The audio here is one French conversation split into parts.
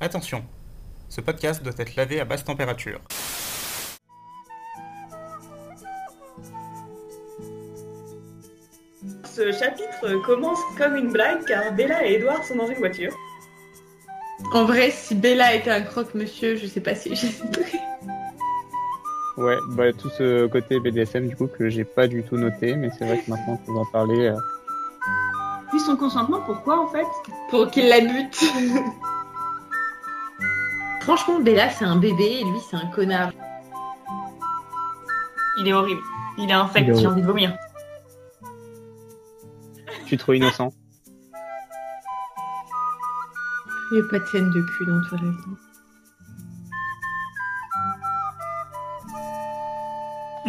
Attention, ce podcast doit être lavé à basse température. Ce chapitre commence comme une blague car Bella et Edouard sont dans une voiture. En vrai, si Bella était un croque-monsieur, je sais pas si j'ai Ouais, bah tout ce côté BDSM du coup que j'ai pas du tout noté, mais c'est vrai que maintenant que vous en parler. Euh... Puis son consentement, pourquoi en fait? Pour qu'il la bute. Franchement, Bella c'est un bébé et lui c'est un connard. Il est horrible. Il est infect, j'ai envie de vomir. Je suis trop innocent. Il n'y a pas de scène de cul dans Twilight.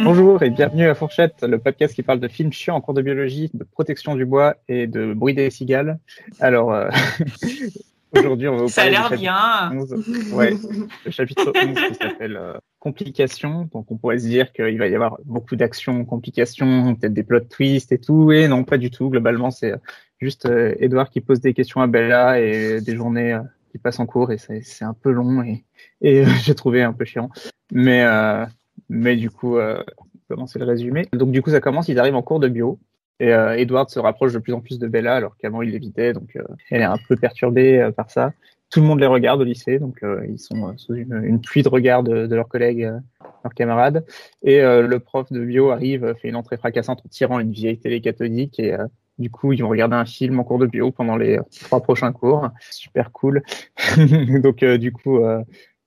Bonjour et bienvenue à Fourchette, le podcast qui parle de films chiants en cours de biologie, de protection du bois et de bruit des cigales. Alors, euh, aujourd'hui, on va vous Ça a l'air bien. 11. Ouais, le chapitre 11 qui s'appelle euh, Complications. Donc, on pourrait se dire qu'il va y avoir beaucoup d'actions, complications, peut-être des plot twists et tout. Et non, pas du tout. Globalement, c'est juste euh, Edouard qui pose des questions à Bella et des journées euh, qui passent en cours et c'est un peu long et, et j'ai trouvé un peu chiant. Mais mais du coup, euh, comment c'est le résumé? Donc du coup, ça commence, ils arrivent en cours de bio. Et euh, Edward se rapproche de plus en plus de Bella, alors qu'avant il l'évitait, donc euh, elle est un peu perturbée euh, par ça. Tout le monde les regarde au lycée, donc euh, ils sont sous une, une, pluie de regards de, de leurs collègues, leurs camarades. Et le prof de bio arrive, fait une entrée fracassante en tirant une vieille télé cathodique, et du coup ils vont regarder un film en cours de bio pendant les trois prochains cours. Super cool. donc du coup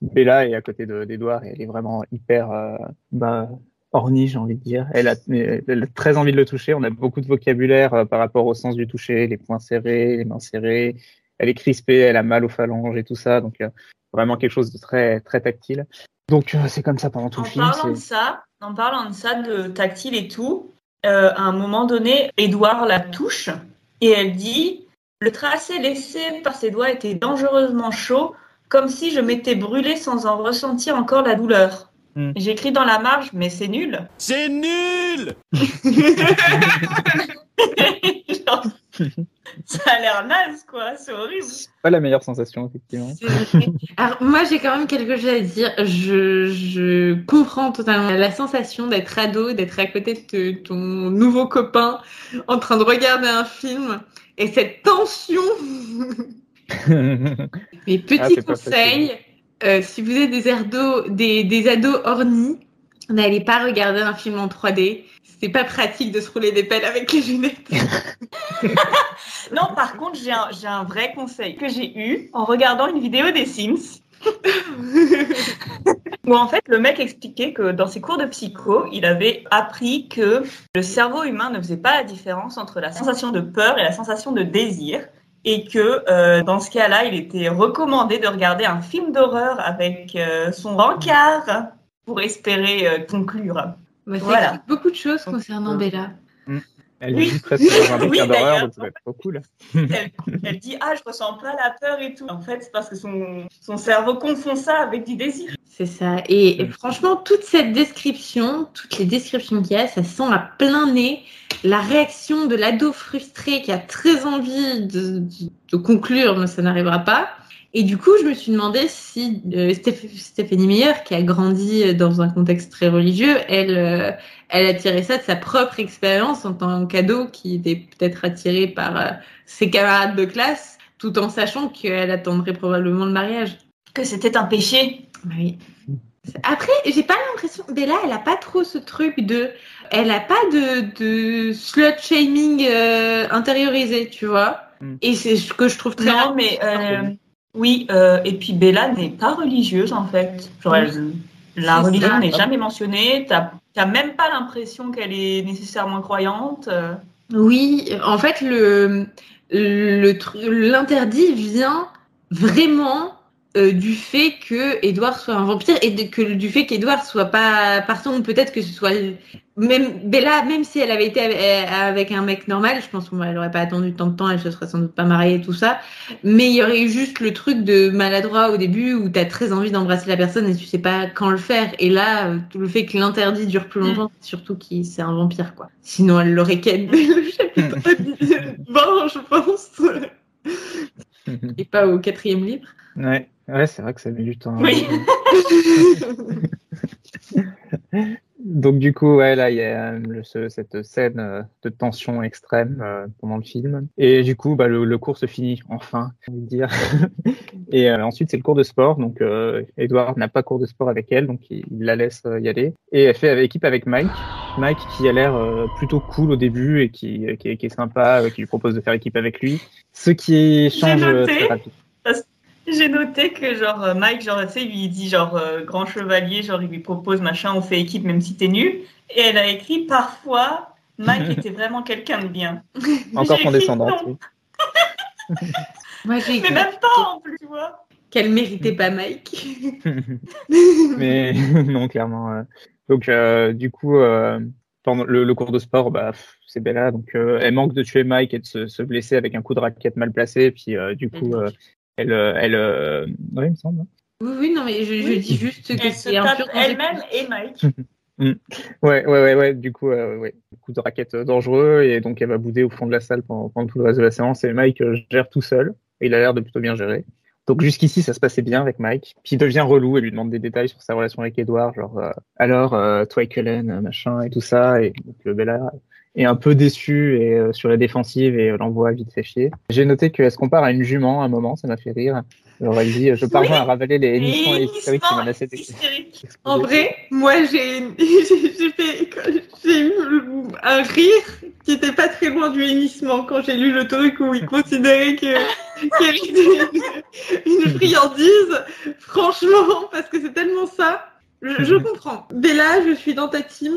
Bella est à côté d'Edouard et elle est vraiment hyper euh, bah, ornie, j'ai envie de dire. Elle a, elle a, très envie de le toucher. On a beaucoup de vocabulaire euh, par rapport au sens du toucher, les poings serrés, les mains serrées. Elle est crispée, elle a mal aux phalanges et tout ça. Donc euh, vraiment quelque chose de très très tactile. Donc euh, c'est comme ça pendant tout en le film. Parlant de ça, en parlant de ça, de tactile et tout, euh, à un moment donné, Edouard la touche et elle dit le tracé laissé par ses doigts était dangereusement chaud comme si je m'étais brûlée sans en ressentir encore la douleur. Mm. J'écris dans la marge, mais c'est nul. C'est nul Ça a l'air naze, quoi. C'est horrible. Pas la meilleure sensation, effectivement. Alors, moi, j'ai quand même quelque chose à dire. Je, je comprends totalement la sensation d'être ado, d'être à côté de ton nouveau copain en train de regarder un film et cette tension Mais petit ah, conseil, euh, si vous êtes des, ados, des, des ados ornis, n'allez pas regarder un film en 3D. C'est pas pratique de se rouler des pelles avec les lunettes. non, par contre, j'ai un, un vrai conseil que j'ai eu en regardant une vidéo des Sims. où en fait le mec expliquait que dans ses cours de psycho, il avait appris que le cerveau humain ne faisait pas la différence entre la sensation de peur et la sensation de désir et que euh, dans ce cas-là, il était recommandé de regarder un film d'horreur avec euh, son rencard pour espérer euh, conclure. Bah, voilà. beaucoup de choses concernant Bella. Mmh. Elle oui. dit presque dans un d'horreur, donc ça va être trop cool. elle, elle, dit ah je ressens pas la peur et tout. En fait, c'est parce que son, son cerveau confond ça avec du désir. C'est ça. Et, et, franchement, toute cette description, toutes les descriptions qu'il y a, ça sent à plein nez la réaction de l'ado frustré qui a très envie de, de, de conclure, mais ça n'arrivera pas. Et du coup, je me suis demandé si euh, Stéphanie Meyer, qui a grandi dans un contexte très religieux, elle, euh, elle a tiré ça de sa propre expérience en tant qu'ado, qui était peut-être attirée par euh, ses camarades de classe, tout en sachant qu'elle attendrait probablement le mariage. Que c'était un péché. Oui. Après, j'ai pas l'impression. Bella, elle a pas trop ce truc de. Elle a pas de, de slut shaming euh, intériorisé, tu vois. Mm. Et c'est ce que je trouve très. Non, mais. Euh, oui, euh, et puis Bella n'est pas religieuse en fait. Genre, elle, la religion n'est jamais mentionnée. T'as n'as même pas l'impression qu'elle est nécessairement croyante. Oui, en fait, le l'interdit vient vraiment euh, du fait que Edouard soit un vampire et de, que du fait qu'Edouard soit pas partant peut-être que ce soit même Bella même si elle avait été avec, un mec normal je pense qu'elle aurait pas attendu tant de temps elle se serait sans doute pas mariée et tout ça. Mais il y aurait eu juste le truc de maladroit au début où tu as très envie d'embrasser la personne et tu sais pas quand le faire. Et là tout le fait que l'interdit dure plus longtemps mm. surtout qu'il c'est un vampire quoi. Sinon elle l'aurait ken le chapitre bon je pense. Et pas au quatrième livre. Ouais Ouais, c'est vrai que ça met du temps. Oui. Donc du coup, ouais, là, il y a euh, le- ce- cette scène euh, de tension extrême euh, pendant le film. Et du coup, bah, le, le cours se finit enfin, de dire. et euh, ensuite, c'est le cours de sport. Donc, euh, Edward n'a pas cours de sport avec elle, donc il, il la laisse euh, y aller. Et elle fait avec- équipe avec Mike. Mike qui a l'air euh, plutôt cool au début et qui, qui, est, qui est sympa, qui lui propose de faire équipe avec lui. Ce qui change très rapide. J'ai noté que genre euh, Mike, genre, tu sais, lui il dit genre euh, grand chevalier, genre il lui propose machin, on fait équipe même si t'es nul. Et elle a écrit parfois Mike était vraiment quelqu'un de bien. Encore J'ai écrit condescendante. oui. Moi, j'ai Mais même pas en plus, tu vois. qu'elle méritait pas Mike. Mais non, clairement. euh. Donc, euh, du coup, euh, pendant le, le cours de sport, bah, c'est Bella. Donc, euh, elle manque de tuer Mike et de se, se blesser avec un coup de raquette mal placé. Puis, euh, du coup, euh, elle, euh, elle, euh, ouais, il me semble. Oui, oui, non, mais je, je Oui. dis juste que c'est un tape pur elle-même et Mike. Ouais, ouais, ouais, ouais. Du coup, euh, ouais, coup de raquette euh, dangereux et donc elle va bouder au fond de la salle pendant, pendant tout le reste de la séance. Et Mike euh, gère tout seul. Et il a l'air de plutôt bien gérer. Donc jusqu'ici, ça se passait bien avec Mike. Puis il devient relou et lui demande des détails sur sa relation avec Edward, genre euh, alors euh, toi et Cullen, machin et tout ça. Et donc le Bella est un peu déçu et euh, sur la défensive et euh, l'envoie vite fait chier. J'ai noté qu'elle se compare à une jument à un moment, ça m'a fait rire. Alors elle dit je parviens Oui. à ravaler les Et hémissements hystériques qui menaçaient. En vrai, moi j'ai eu un rire qui était pas très loin du hennissement quand j'ai lu le truc où il considérait que qu'elle était une, une friandise. Franchement, parce que c'est tellement ça. Je, je comprends. Bella, je suis dans ta team.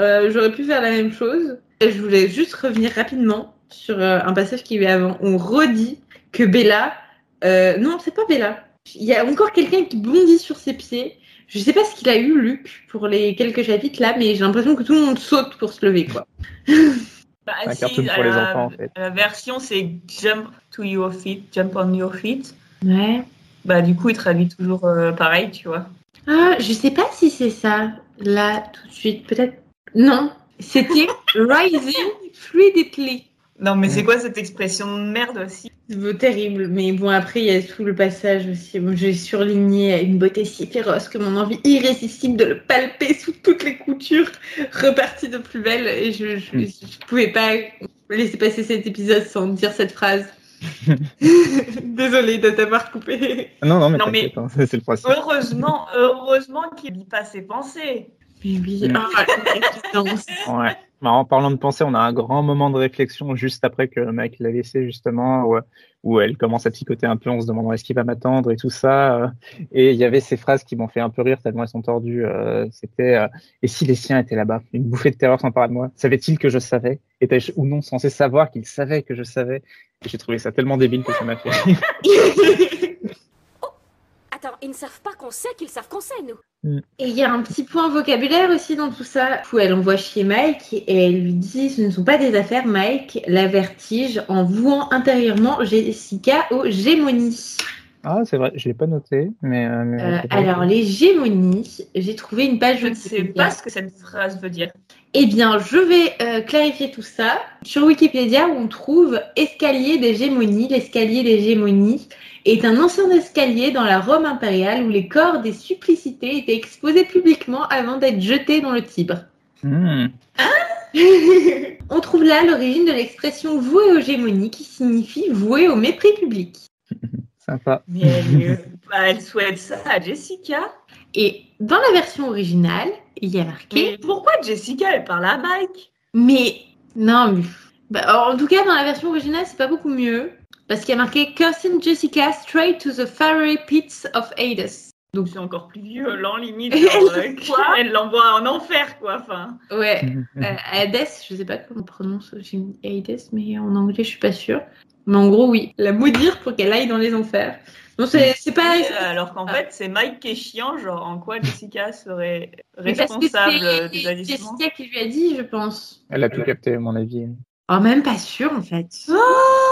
Euh, J'aurais pu faire la même chose. Et je voulais juste revenir rapidement sur euh, un passage qui est avant. On redit que Bella. euh, non, c'est pas Bella. Il y a encore quelqu'un qui bondit sur ses pieds. Je sais pas ce qu'il a eu, Luc, pour les quelques chapitres là, mais j'ai l'impression que tout le monde saute pour se lever, quoi. Bah, Un si, cartoon pour les la- enfants, en fait. La version c'est jump to your feet, jump on your feet. Ouais. Bah du coup il traduit toujours euh, pareil, tu vois. Ah, je sais pas si c'est ça, là, tout de suite. Peut-être. Non. C'était Rising Fluidly. Non mais c'est quoi cette expression de merde aussi? Terrible, mais bon, après, il y a tout le passage aussi. Bon, J'ai surligné à une beauté si féroce que mon envie irrésistible de le palper sous toutes les coutures repartit de plus belle et je, je, Mm. je pouvais pas laisser passer cet épisode sans dire cette phrase. Désolée de t'avoir coupé. Non, non, mais Non, mais- t'inquiète, hein, c'est le principe. Heureusement, heureusement qu'il lit pas ses pensées. Oui, Mm. ah. Ouais. Bah, en parlant de pensée, on a un grand moment de réflexion juste après que Mike l'a laissé justement, où, où elle commence à psychoter un peu en se demandant est-ce qu'il va m'attendre et tout ça. euh, Et il y avait ces phrases qui m'ont fait un peu rire tellement elles sont tordues. euh, C'était euh, et si les siens étaient là-bas? Une bouffée de terreur s'empara de moi. Savait-il que je savais? Étais-je ou non censé savoir qu'il savait que je savais? Et J'ai trouvé ça tellement débile que ça m'a fait rire. Attends, ils ne savent pas qu'on sait qu'ils savent qu'on sait, nous. Et il y a un petit point vocabulaire aussi dans tout ça. Où elle envoie chier Mike et elle lui dit Ce ne sont pas des affaires, Mike. La vertige en vouant intérieurement Jessica aux gémonies. Ah, c'est vrai, je l'ai pas noté, mais. euh, mais Euh, alors, les gémonies, j'ai trouvé une page Je ne sais pas ce que cette phrase veut dire. Eh bien, je vais euh, clarifier tout ça. Sur Wikipédia, on trouve escalier des gémonies. L'escalier des gémonies est un ancien escalier dans la Rome impériale où les corps des supplicités étaient exposés publiquement avant d'être jetés dans le Tibre. Hmm. on trouve là l'origine de l'expression voué aux gémonies qui signifie voué au mépris public. Sympa. Mais elle, euh, bah, elle souhaite ça à Jessica. Et dans la version originale, il y a marqué Mais pourquoi Jessica elle parle à Mike? Mais non, mais bah, en tout cas dans la version originale c'est pas beaucoup mieux parce qu'il y a marqué Cursing Jessica straight to the fiery pits of Hades. Donc c'est encore plus violent limite. genre, euh, elle l'envoie en enfer quoi. Enfin. Ouais, euh, Hades, je sais pas comment on prononce j'ai mis Hades, mais en anglais je suis pas sûre. Mais en gros oui, la maudire pour qu'elle aille dans les enfers. Non c'est c'est pas. Euh, Alors qu'en Ah. fait c'est Mike qui est chiant. Genre en quoi Jessica serait responsable c'est des agissements Jessica qui lui a dit, je pense. Elle a tout capté, à mon avis. Oh même pas sûre en fait. Ah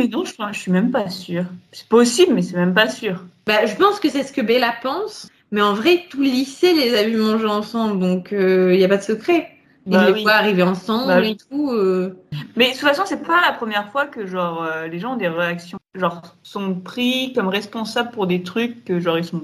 mais non je, je suis même pas sûre. C'est possible mais c'est même pas sûr. Bah, je pense que c'est ce que Bella pense, mais en vrai, tout le lycée les a vus manger ensemble, donc il n'y a pas de secret. Ils bah, les arriver ensemble bah et tout. Euh. Mais de toute façon, c'est pas la première fois que genre euh, les gens ont des réactions, genre sont pris comme responsables pour des trucs que genre ils sont,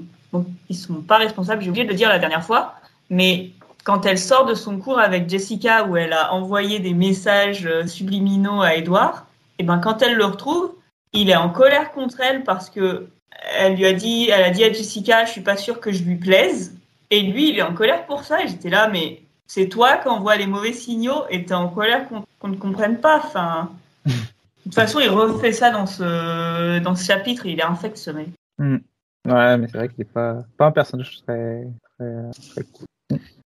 ils sont pas responsables. J'ai oublié de le dire la dernière fois, mais quand elle sort de son cours avec Jessica où elle a envoyé des messages euh, subliminaux à Edouard, et ben quand elle le retrouve, il est en colère contre elle parce que elle lui a dit, elle a dit à Jessica, je suis pas sûre que je lui plaise. Et lui, il est en colère pour ça. Et j'étais là, mais c'est toi qui envoie les mauvais signaux et t'es en colère qu'on ne comprenne pas. Enfin, de toute façon, il refait ça dans ce, dans ce chapitre. il est infect, ce mec. Hmm. Ouais, mais c'est vrai qu'il n'est pas, pas un personnage très, très, cool.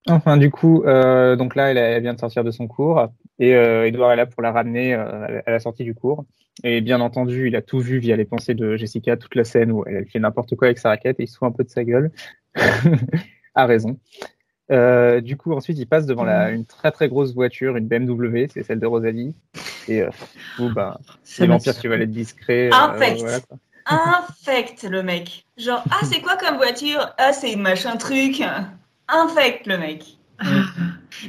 Enfin, du coup, euh, donc là, elle, vient de sortir de son cours et euh, Edouard est là pour la ramener euh, à la sortie du cours. Et bien entendu, il a tout vu via les pensées de Jessica, toute la scène où elle fait n'importe quoi avec sa raquette et il se fout un peu de sa gueule. a raison. Euh, du coup, ensuite, il passe devant la, une très très grosse voiture, une BMW, c'est celle de Rosalie. Et euh, bah, c'est l'Empire qui va être discret. Euh, Infect. Infect, le mec. Genre, ah, c'est quoi comme voiture? Ah, c'est machin truc. Infect, le mec.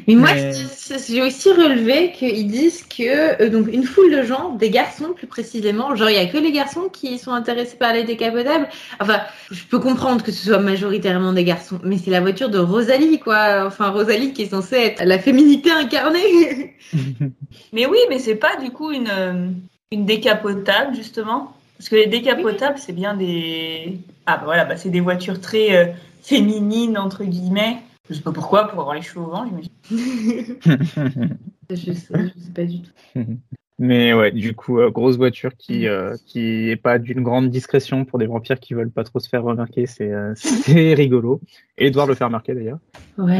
Mais moi, j'ai aussi relevé qu'ils disent que euh, donc une foule de gens, des garçons plus précisément, genre il y a que les garçons qui sont intéressés par les décapotables. Enfin, je peux comprendre que ce soit majoritairement des garçons, mais c'est la voiture de Rosalie, quoi. Enfin, Rosalie qui est censée être la féminité incarnée. mais oui, mais c'est pas du coup une euh, une décapotable justement, parce que les décapotables c'est bien des ah bah voilà, bah, c'est des voitures très euh, féminines entre guillemets. Je sais pas pourquoi, pour avoir les cheveux au vent, j'imagine. je, sais, je sais pas du tout. Mais ouais, du coup, euh, grosse voiture qui euh, qui est pas d'une grande discrétion pour des vampires qui veulent pas trop se faire remarquer, c'est euh, c'est rigolo. Et Edouard le faire remarquer d'ailleurs. Ouais,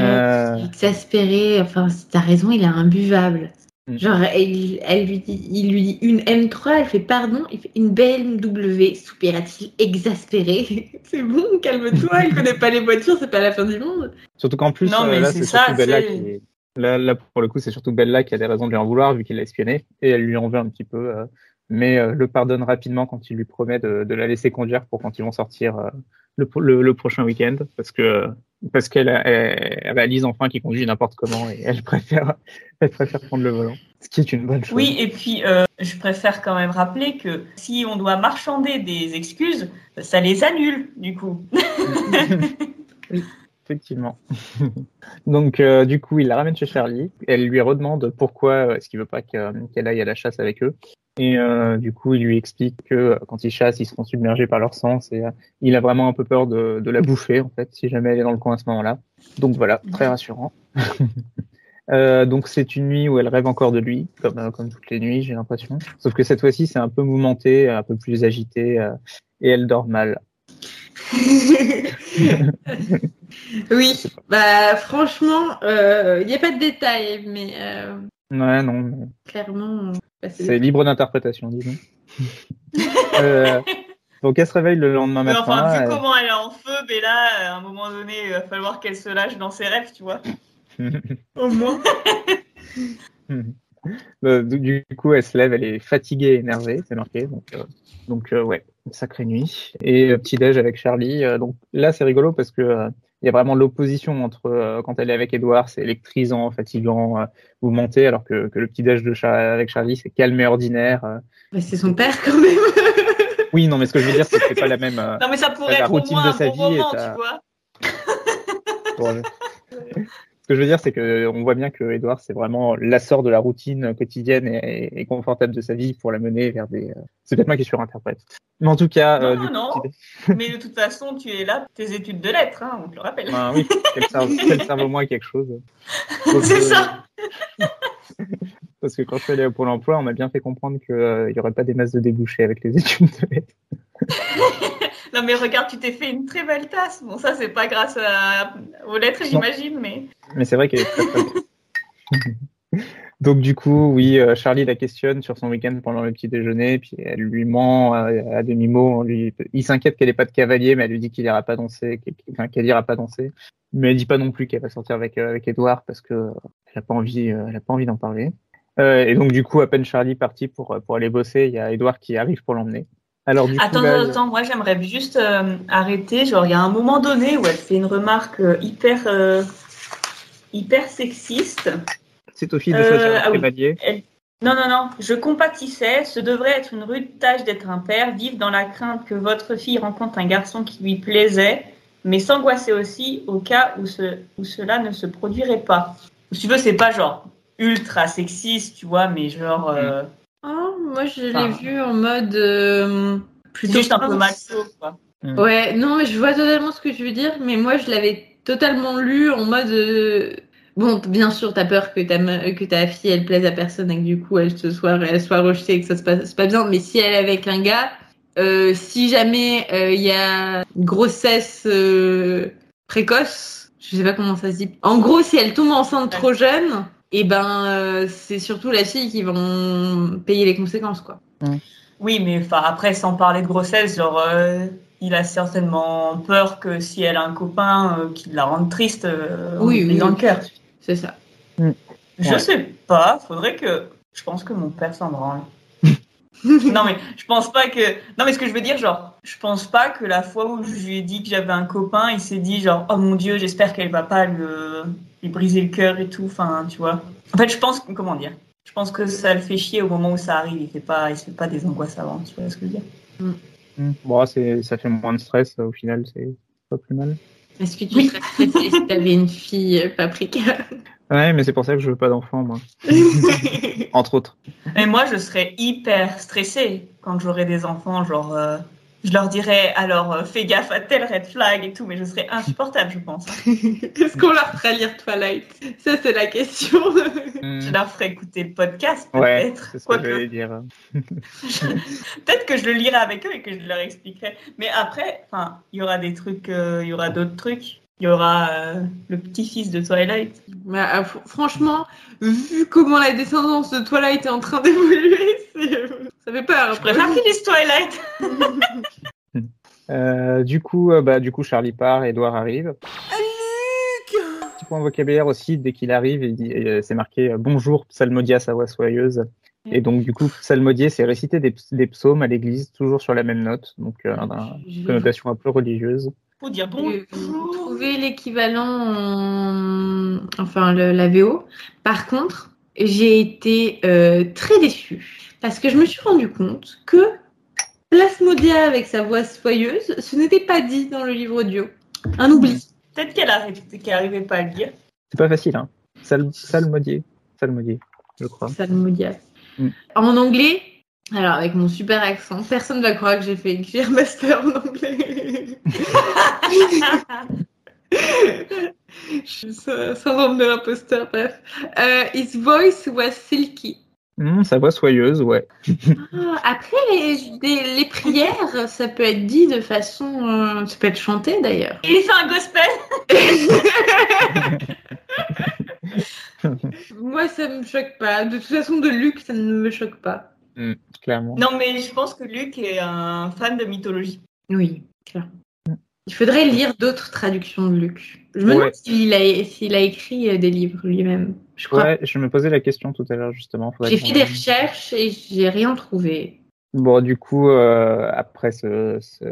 exaspéré. Enfin, t'as raison, il est imbuvable. Mm. Genre, elle, lui dit, il lui dit une M3, elle fait pardon, il fait une BMW, soupira-t-il exaspéré. c'est bon, calme-toi, il connaît pas les voitures, c'est pas la fin du monde. Surtout qu'en plus, non, euh, là, c'est surtout Bella qui Là, là, pour le coup, c'est surtout Bella qui a des raisons de lui en vouloir, vu qu'il l'a espionné, et elle lui en veut un petit peu, euh, mais euh, le pardonne rapidement quand il lui promet de, de, la laisser conduire pour quand ils vont sortir le, le, prochain week-end parce que parce qu'elle réalise enfin qu'il conduit n'importe comment et elle préfère elle préfère prendre le volant, ce qui est une bonne chose. Oui, et puis euh, je préfère quand même rappeler que si on doit marchander des excuses, ça les annule du coup. oui, effectivement. Donc euh, du coup, il la ramène chez Charlie. Elle lui redemande pourquoi est-ce qu'il veut pas qu'elle aille à la chasse avec eux. Et euh, du coup, il lui explique que euh, quand ils chassent, ils seront submergés par leur sens et euh, il a vraiment un peu peur de, de, la bouffer en fait, si jamais elle est dans le coin à ce moment-là. Donc voilà, très rassurant. euh, donc c'est une nuit où elle rêve encore de lui, comme euh, comme toutes les nuits, j'ai l'impression. Sauf que cette fois-ci, c'est un peu mouvementé, un peu plus agité et elle dort mal. oui, bah franchement, il n'y a pas de détails, mais Ouais, non. Clairement. Bah, c'est libre d'interprétation, disons. euh, donc elle se réveille le lendemain matin. Enfin, vu comment elle est en feu, Bella, à un moment donné, il va falloir qu'elle se lâche dans ses rêves, tu vois. Au moins. Bah, du coup, elle se lève, elle est fatiguée et énervée, c'est marqué. Donc, euh, donc euh, ouais, sacrée nuit. Et euh, petit déj avec Charlie. donc là, c'est rigolo parce que il y a vraiment l'opposition entre euh, quand elle est avec Edouard, c'est électrisant, fatigant, euh, vous alors que, que le petit déj de avec Charlie, c'est calme et ordinaire. Euh. Mais c'est son père quand même. oui, non, mais ce que je veux dire, c'est que c'est pas la même. non, mais ça pourrait être routine de sa vie. Moment, tu vois. Ce que je veux dire, c'est que on voit bien que Edouard, c'est vraiment l'assort de la routine quotidienne et, et, confortable de sa vie pour la mener vers des. C'est peut-être moi qui surinterprète. Mais en tout cas. Non, euh, non. mais de toute façon, tu es là, tes études de lettres, hein, on te le rappelle. Ah, oui, qu'elle serve, au moins quelque chose. C'est euh, ça. Parce que quand je suis allé au Pôle emploi, on m'a bien fait comprendre qu'il euh, n'y aurait pas des masses de débouchés avec les études de lettres. Non, mais regarde, tu t'es fait une très belle tasse. Bon, ça, c'est pas grâce à... aux lettres, j'imagine, mais. Mais c'est vrai qu'elle est très, très Donc, du coup, oui, euh, Charlie la questionne sur son week-end pendant le petit déjeuner, puis elle lui ment à, demi-mot. Lui... Il s'inquiète qu'elle n'ait pas de cavalier, mais elle lui dit qu'il ira pas danser, qu'elle ira pas danser. Mais elle dit pas non plus qu'elle va sortir avec, euh, avec Edouard parce que elle a pas envie, elle a pas envie d'en parler. Euh, et donc, du coup, à peine Charlie parti pour, pour aller bosser, il y a Edouard qui arrive pour l'emmener. Alors, du attends, coup, attends, moi j'aimerais juste euh, arrêter. Genre, il y a un moment donné où elle fait une remarque euh, hyper, euh, hyper sexiste. C'est au fil de choisir ah oui. chevalier. Non, non, non, je compatissais. Ce devrait être une rude tâche d'être un père, vivre dans la crainte que votre fille rencontre un garçon qui lui plaisait, mais s'angoisser aussi au cas où, ce, où cela ne se produirait pas. Si tu veux, c'est pas genre ultra sexiste, tu vois, mais genre. Oh, moi, je l'ai Enfin, vu en mode. euh, c'est plutôt juste un peu macho, quoi. Ouais, non, mais je vois totalement ce que tu veux dire, mais moi, je l'avais totalement lu en mode. euh, Bon, bien sûr, t'as peur que ta, me- que ta fille, elle plaise à personne et que du coup, elle, se soit, elle soit rejetée et que ça se passe pas bien, mais si elle est avec un gars, euh, si jamais euh, il y a une grossesse euh, précoce, je sais pas comment ça se dit. En gros, si elle tombe enceinte trop jeune, et ben, euh, c'est surtout la fille qui vont payer les conséquences, quoi. Oui, mais enfin, après, sans parler de grossesse, genre, euh, il a certainement peur que si elle a un copain euh, qui la rende triste, euh, Oui, oui, brisant oui. le cœur. C'est ça. Je Ouais. sais pas, faudrait que. Je pense que mon père s'en branle. non, mais je pense pas que. Non, mais ce que je veux dire, genre, je pense pas que la fois où je lui ai dit que j'avais un copain, il s'est dit, genre, oh mon dieu, j'espère qu'elle va pas le... lui briser le cœur et tout. Enfin, tu vois. En fait, je pense. que- Comment dire? Je pense que ça le fait chier au moment où ça arrive. Il fait pas, il se fait pas des angoisses avant. Tu vois ce que je veux dire? Hmm. Bon, c'est, ça fait moins de stress au final, c'est pas plus mal. Est-ce que tu Oui. serais stressée si t'avais une fille euh, paprika Ouais, mais c'est pour ça que je veux pas d'enfant, moi. Entre autres. Et moi, je serais hyper stressée quand j'aurais des enfants. Genre, euh, je leur dirais, alors, euh, fais gaffe à tel red flag et tout, mais je serais insupportable, je pense. Est-ce qu'on leur fera lire Twilight? Ça, c'est la question. Je leur ferai écouter le podcast, Ouais, peut-être. c'est ce que dire. peut-être que je le lirai avec eux et que je leur expliquerai. Mais après, enfin, il y aura des trucs, euh, il y aura d'autres trucs. Il y aura euh, le petit-fils de Twilight. Bah, euh, fr- franchement, vu comment la descendance de Twilight est en train d'évoluer, euh, ça fait peur. Je préfère qu'il dise Twilight. Euh, du coup, euh, bah, du coup, Charlie part, Edouard arrive. Petit point vocabulaire aussi, dès qu'il arrive, il dit- euh, c'est marqué euh, bonjour, psalmodie à sa voix soyeuse. Et donc, du coup, psalmodier, c'est réciter des, des psaumes à l'église, toujours sur la même note, donc euh, une connotation un peu religieuse. Faut dire bonjour. trouvé l'équivalent en... enfin le, la VO. Par contre, j'ai été euh, très déçue parce que je me suis rendu compte que Plasmodia avec sa voix soyeuse, ce n'était pas dit dans le livre audio. Un oubli. Peut-être qu'elle n'arrivait qu'elle pas à le dire. C'est pas facile, hein. Sal- Psalmodier, psalmodier, je crois. Psalmodia. Mm. En anglais, alors avec mon super accent, personne va croire que j'ai fait une master en anglais. Je suis sy- syndrome de l'imposteur, bref. Euh, his voice was silky. Hmm, sa voix soyeuse, ouais. Ah, après, les, les prières, ça peut être dit de façon. euh, ça peut être chanté d'ailleurs. Il fait un gospel. Moi, ça me choque pas. De toute façon, de Luc, ça ne me choque pas. Clairement. Non, mais je pense que Luc est un fan de mythologie. Oui, clairement. Il faudrait lire d'autres traductions de Luc. Je me demande s'il a, écrit euh, des livres lui-même. Je crois. Ouais, je me posais la question tout à l'heure, justement. J'ai fait des recherches et j'ai rien trouvé. Bon, du coup, euh, après, ce, ce-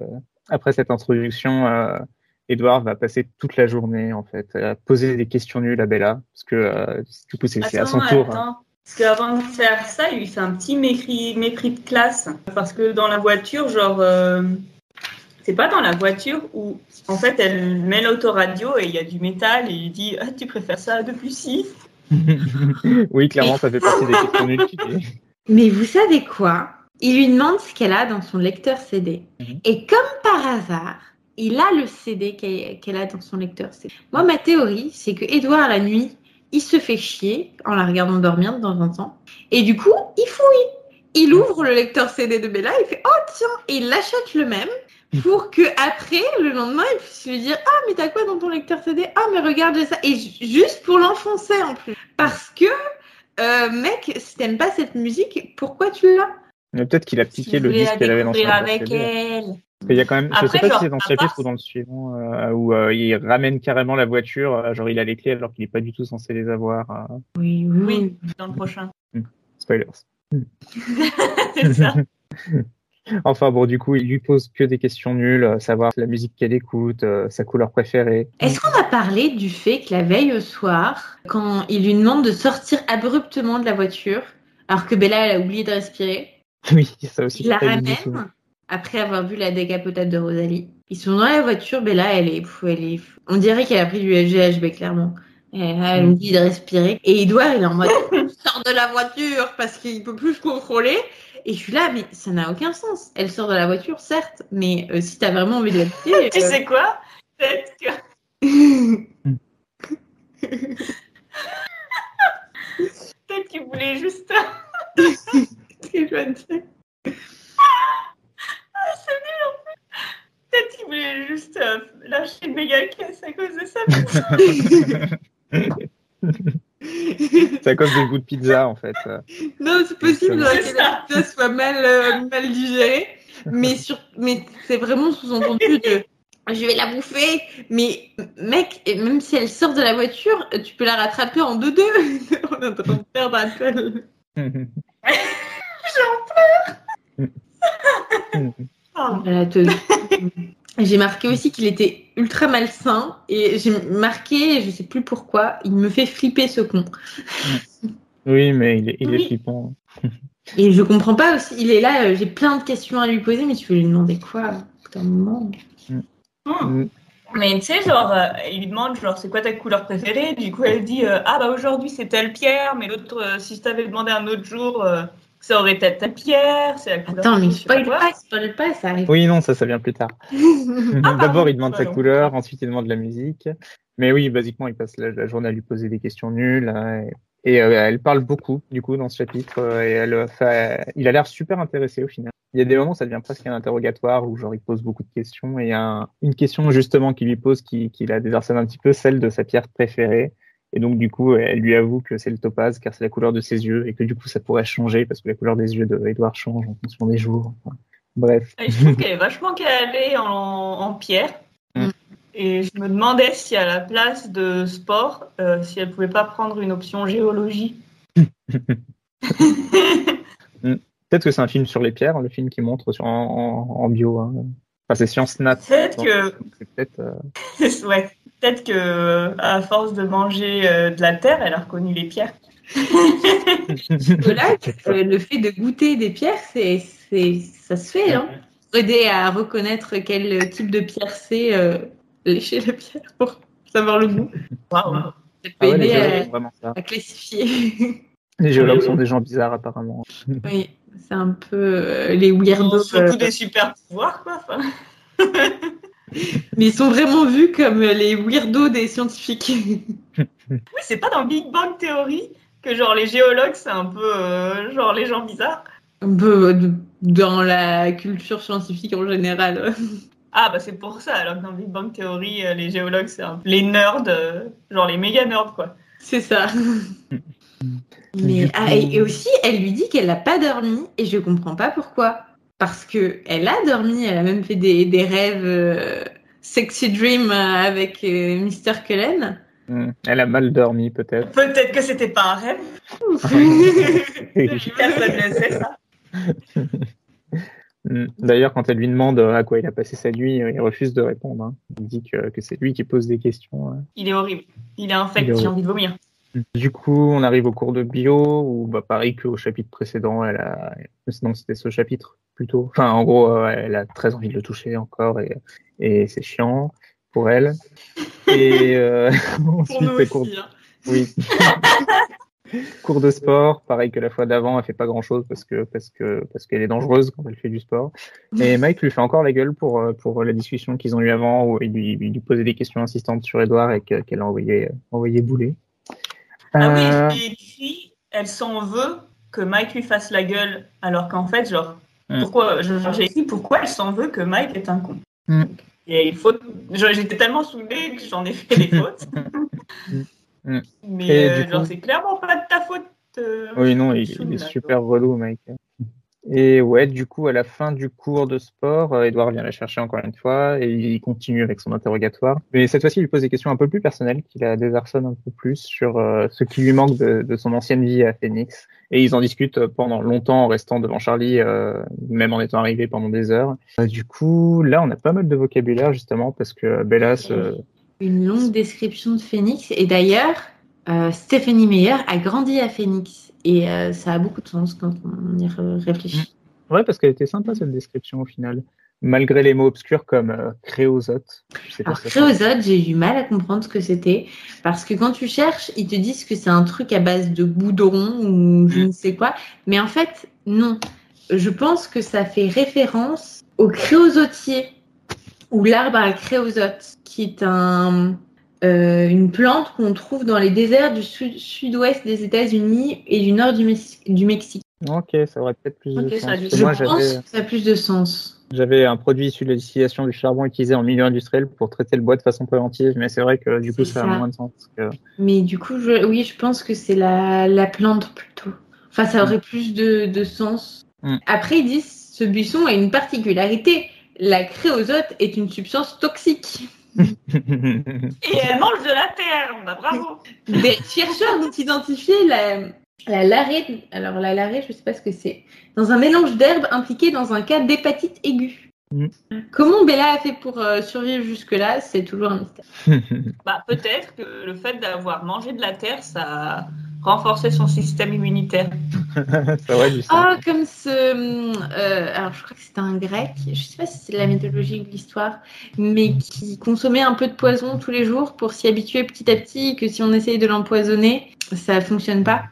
après cette introduction, euh, Edouard va passer toute la journée, en fait, à poser des questions nulles à Bella, parce que, euh, du coup, c'est à son Attends, tour. hein. Parce qu'avant de faire ça, il lui fait un petit mépris, mépris de classe. Parce que dans la voiture, genre, euh, c'est pas dans la voiture où, en fait, elle met l'autoradio et il y a du métal et il dit Ah, tu préfères ça à 2 plus 6 oui, clairement, ça fait partie des questions. Mais vous savez quoi? Il lui demande ce qu'elle a dans son lecteur CD. Mhm. Et comme par hasard, il a le CD qu'elle qu'elle a dans son lecteur CD. Moi, ma théorie, c'est que Edouard, la nuit, il se fait chier en la regardant dormir de temps en temps. Et du coup, il fouille. Il ouvre le lecteur CD de Bella, il fait Oh tiens Et il l'achète le même pour que après, le lendemain, il puisse lui dire Ah, mais t'as quoi dans ton lecteur CD Ah, mais regarde j'ai ça. Et ju- juste pour l'enfoncer en plus. Parce que, euh, mec, si t'aimes pas cette musique, pourquoi tu l'as? Mais peut-être qu'il a piqué le disque qu'elle avait dans son avec CD. elle. Parce qu'il y a quand même, je sais pas genre, si c'est dans ce part- chapitre ou dans le suivant, euh, où euh, il ramène carrément la voiture, euh, genre il a les clés alors qu'il est pas du tout censé les avoir. euh, Oui, Oui, dans le prochain. spoilers. c'est ça. Enfin bon, du coup, il lui pose que des questions nulles, savoir la musique qu'elle écoute, euh, sa couleur préférée. Est-ce qu'on a parlé du fait que la veille au soir, quand il lui demande de sortir abruptement de la voiture, alors que Bella elle a oublié de respirer, Oui, ça aussi. il la ramène après avoir vu la décapotade de Rosalie. Ils sont dans la voiture, Bella elle est, elle est, on dirait qu'elle a pris du GHB clairement. Elle Mm. lui dit de respirer. Et Edouard, il est en mode sort de la voiture parce qu'il peut plus se contrôler. Et je suis là, mais ça n'a aucun sens. Elle sort de la voiture, certes, mais euh, si t'as vraiment envie de la tuer, Tu euh, sais quoi? Peut-être que. Peut-être qu'il voulait juste. Qu'est-ce que je dois dire Peut-être qu'il voulait juste euh, lâcher une méga caisse à cause de ça. C'est à cause des bouts de pizza, en fait. Non, c'est possible hein, C'est que la pizza soit mal, euh, mal digérée, mais, sur... mais c'est vraiment sous-entendu de je vais la bouffer, mais mec, et même si elle sort de la voiture, tu peux la rattraper en deux-deux. On est en train de perdre un tel. Oh. Voilà, te- J'ai marqué aussi qu'il était ultra malsain et j'ai marqué, je sais plus pourquoi, il me fait flipper ce con. oui, mais il est, il est Oui. flippant. Et je comprends pas aussi, il est là, euh, j'ai plein de questions à lui poser, mais tu veux lui demander quoi Putain, moment. Hmm. Mm. Mais tu sais, genre, euh, il lui demande, genre, c'est quoi ta couleur préférée? Du coup, elle dit, euh, ah bah aujourd'hui c'est telle pierre, mais l'autre, euh, si je t'avais demandé un autre jour, euh, ça aurait été telle pierre. C'est la couleur Attends, mais spoil pas, spoil pas, ça arrive. Oui, non, ça, ça vient plus tard. pardon, D'abord, il demande sa couleur, ensuite, il demande la musique. Mais oui, basiquement, il passe la, la journée à lui poser des questions nulles. hein, et et, euh, elle parle beaucoup, du coup, dans ce chapitre. euh, et elle fait, il a l'air super intéressé au final. Il y a des moments, ça devient presque un interrogatoire où genre il pose beaucoup de questions. Et il y a un- une question justement qu'il lui pose qui, qui la désarçonne un petit peu, celle de sa pierre préférée. Et donc, du coup, elle lui avoue que c'est le topaz car c'est la couleur de ses yeux et que du coup, ça pourrait changer parce que la couleur des yeux de Edward change en fonction des jours. Enfin, bref. Et je trouve qu'elle est vachement calée en, en pierre. Mm. Et je me demandais si à la place de sport, euh, si elle pouvait pas prendre une option géologie. Peut-être que c'est un film sur les pierres, le film qui montre sur, en, en, en bio. Hein. Enfin, c'est Science Nat. Peut-être que, C'est peut-être. euh, ouais, peut-être que à force de manger euh, de la terre, elle a reconnu les pierres. Là, euh, le fait de goûter des pierres, c'est, c'est, ça se fait, hein. Aider à reconnaître quel type de pierre c'est, euh, lécher la pierre pour savoir le goût. Waouh. Ça peut Ah ouais, les aider géologues à, font vraiment ça. à classifier. Les géologues sont des gens bizarres apparemment. oui, c'est un peu euh, les weirdos. Surtout euh, des super pouvoirs, quoi. mais ils sont vraiment vus comme les weirdos des scientifiques. Oui, c'est pas dans Big Bang Theory que genre les géologues, c'est un peu euh, genre les gens bizarres. euh, dans la culture scientifique en général. Ah bah c'est pour ça, alors que dans Big Bang Theory, euh, les géologues, c'est un peu les nerds, genre les méga nerds, quoi. C'est ça. Mais ah, et aussi, elle lui dit qu'elle n'a pas dormi et je comprends pas pourquoi. Parce que elle a dormi, elle a même fait des, des rêves euh, sexy dream euh, avec euh, Mr. Cullen. Hmm. Elle a mal dormi peut-être. Peut-être que c'était pas un rêve, personne ne sait ça. Hmm. D'ailleurs, quand elle lui demande euh, à quoi il a passé sa nuit, il refuse de répondre. hein. Il dit que, que c'est lui qui pose des questions. hein. Il est horrible. Il est infect, j'ai envie de vomir. Du coup, on arrive au cours de bio, où bah, pareil qu'au chapitre précédent, elle a, non, c'était ce chapitre plutôt. Enfin, en gros, euh, elle a très envie de le toucher encore, et, et c'est chiant pour elle. Et euh, Pour ensuite, nous les cours, aussi. hein. oui. cours de sport, pareil que la fois d'avant, elle fait pas grand chose parce que parce que parce qu'elle est dangereuse quand elle fait du sport. Et Mike lui fait encore la gueule pour euh, pour la discussion qu'ils ont eue avant, où il lui, il lui posait des questions insistantes sur Edouard et que- qu'elle a envoyé envoyé bouler. Ah Euh, oui, j'ai écrit, elle s'en veut que Mike lui fasse la gueule, alors qu'en fait, genre, Hmm. pourquoi, j'ai écrit pourquoi elle s'en veut que Mike est un con. Et il faut, j'étais tellement saoulée que j'en ai fait des fautes. Hmm. Mais euh, du genre, coup- c'est clairement pas de ta faute. euh, Oui, non, il, est super relou, Mike. Et ouais, du coup, à la fin du cours de sport, euh, Edouard vient la chercher encore une fois et il continue avec son interrogatoire. Mais cette fois-ci, il lui pose des questions un peu plus personnelles, qu'il la désarçonne un peu plus sur euh, ce qui lui manque de, son ancienne vie à Phoenix. Et ils en discutent pendant longtemps en restant devant Charlie, euh, même en étant arrivé pendant des heures. du coup, là, on a pas mal de vocabulaire justement parce que Bellas... Une longue description de Phoenix. Et d'ailleurs, Stephanie Meyer a grandi à Phoenix. Et euh, ça a beaucoup de sens quand on y réfléchit. Mm. Ouais, parce qu'elle était sympa cette description au final. Malgré les mots obscurs comme euh, créosote. Alors, créosote, j'ai eu mal à comprendre ce que c'était. Parce que quand tu cherches, ils te disent que c'est un truc à base de goudron ou je ne sais quoi. Mais en fait, non. Je pense que ça fait référence au créosotier ou l'arbre à créosote, qui est un, euh, une plante qu'on trouve dans les déserts du sud-ouest des États-Unis et du nord du, Mexique. Ok, ça aurait peut-être plus de sens. Je pense que ça a plus de sens. J'avais un produit issu de la distillation du charbon utilisé en milieu industriel pour traiter le bois de façon préventive, mais c'est vrai que du coup ça, a moins de sens. Mais du coup, oui, je pense que c'est la, plante plutôt. Enfin, ça aurait plus de, sens. Mm. Après, ils disent ce buisson a une particularité. La créosote est une substance toxique. Et elle mange de la terre, bah, bravo. Des chercheurs ont identifié la, la larée, alors la larée, je ne sais pas ce que c'est, dans un mélange d'herbes impliqué dans un cas d'hépatite aiguë. Mm. Comment Bella a fait pour euh, survivre jusque-là C'est toujours un mystère. bah, Peut-être que le fait d'avoir mangé de la terre, ça renforcer son système immunitaire. Ah, comme ce. Euh, alors, je crois que c'était un grec, je ne sais pas si c'est la méthodologie de l'histoire, mais qui consommait un peu de poison tous les jours pour s'y habituer petit à petit, que si on essaye de l'empoisonner, ça ne fonctionne pas.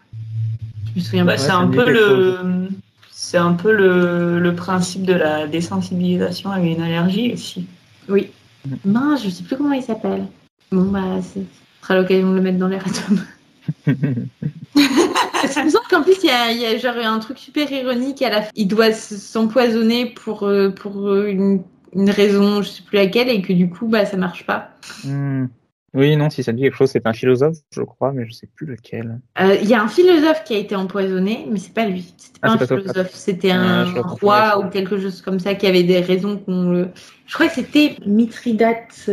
Je me souviens bah, C'est un, peu le. C'est un peu le, le, principe de la désensibilisation à une allergie aussi. Oui. Mince, je ne sais plus comment il s'appelle. Bon, bah, ce sera l'occasion de le mettre dans les atomes. C'est me qu'en plus, il y, a, y a, genre un truc super ironique à la Il doit s'empoisonner pour, euh, pour euh, une, une, raison, je sais plus laquelle, et que du coup, bah, ça marche pas. Hmm. Oui, non, si ça dit quelque chose, c'est un philosophe, je crois, mais je sais plus lequel. Euh, il y a un philosophe qui a été empoisonné, mais c'est pas lui. C'était pas ah, un philosophe, c'était un roi ou quelque chose comme ça qui avait des raisons qu'on le. Je crois que c'était Mithridate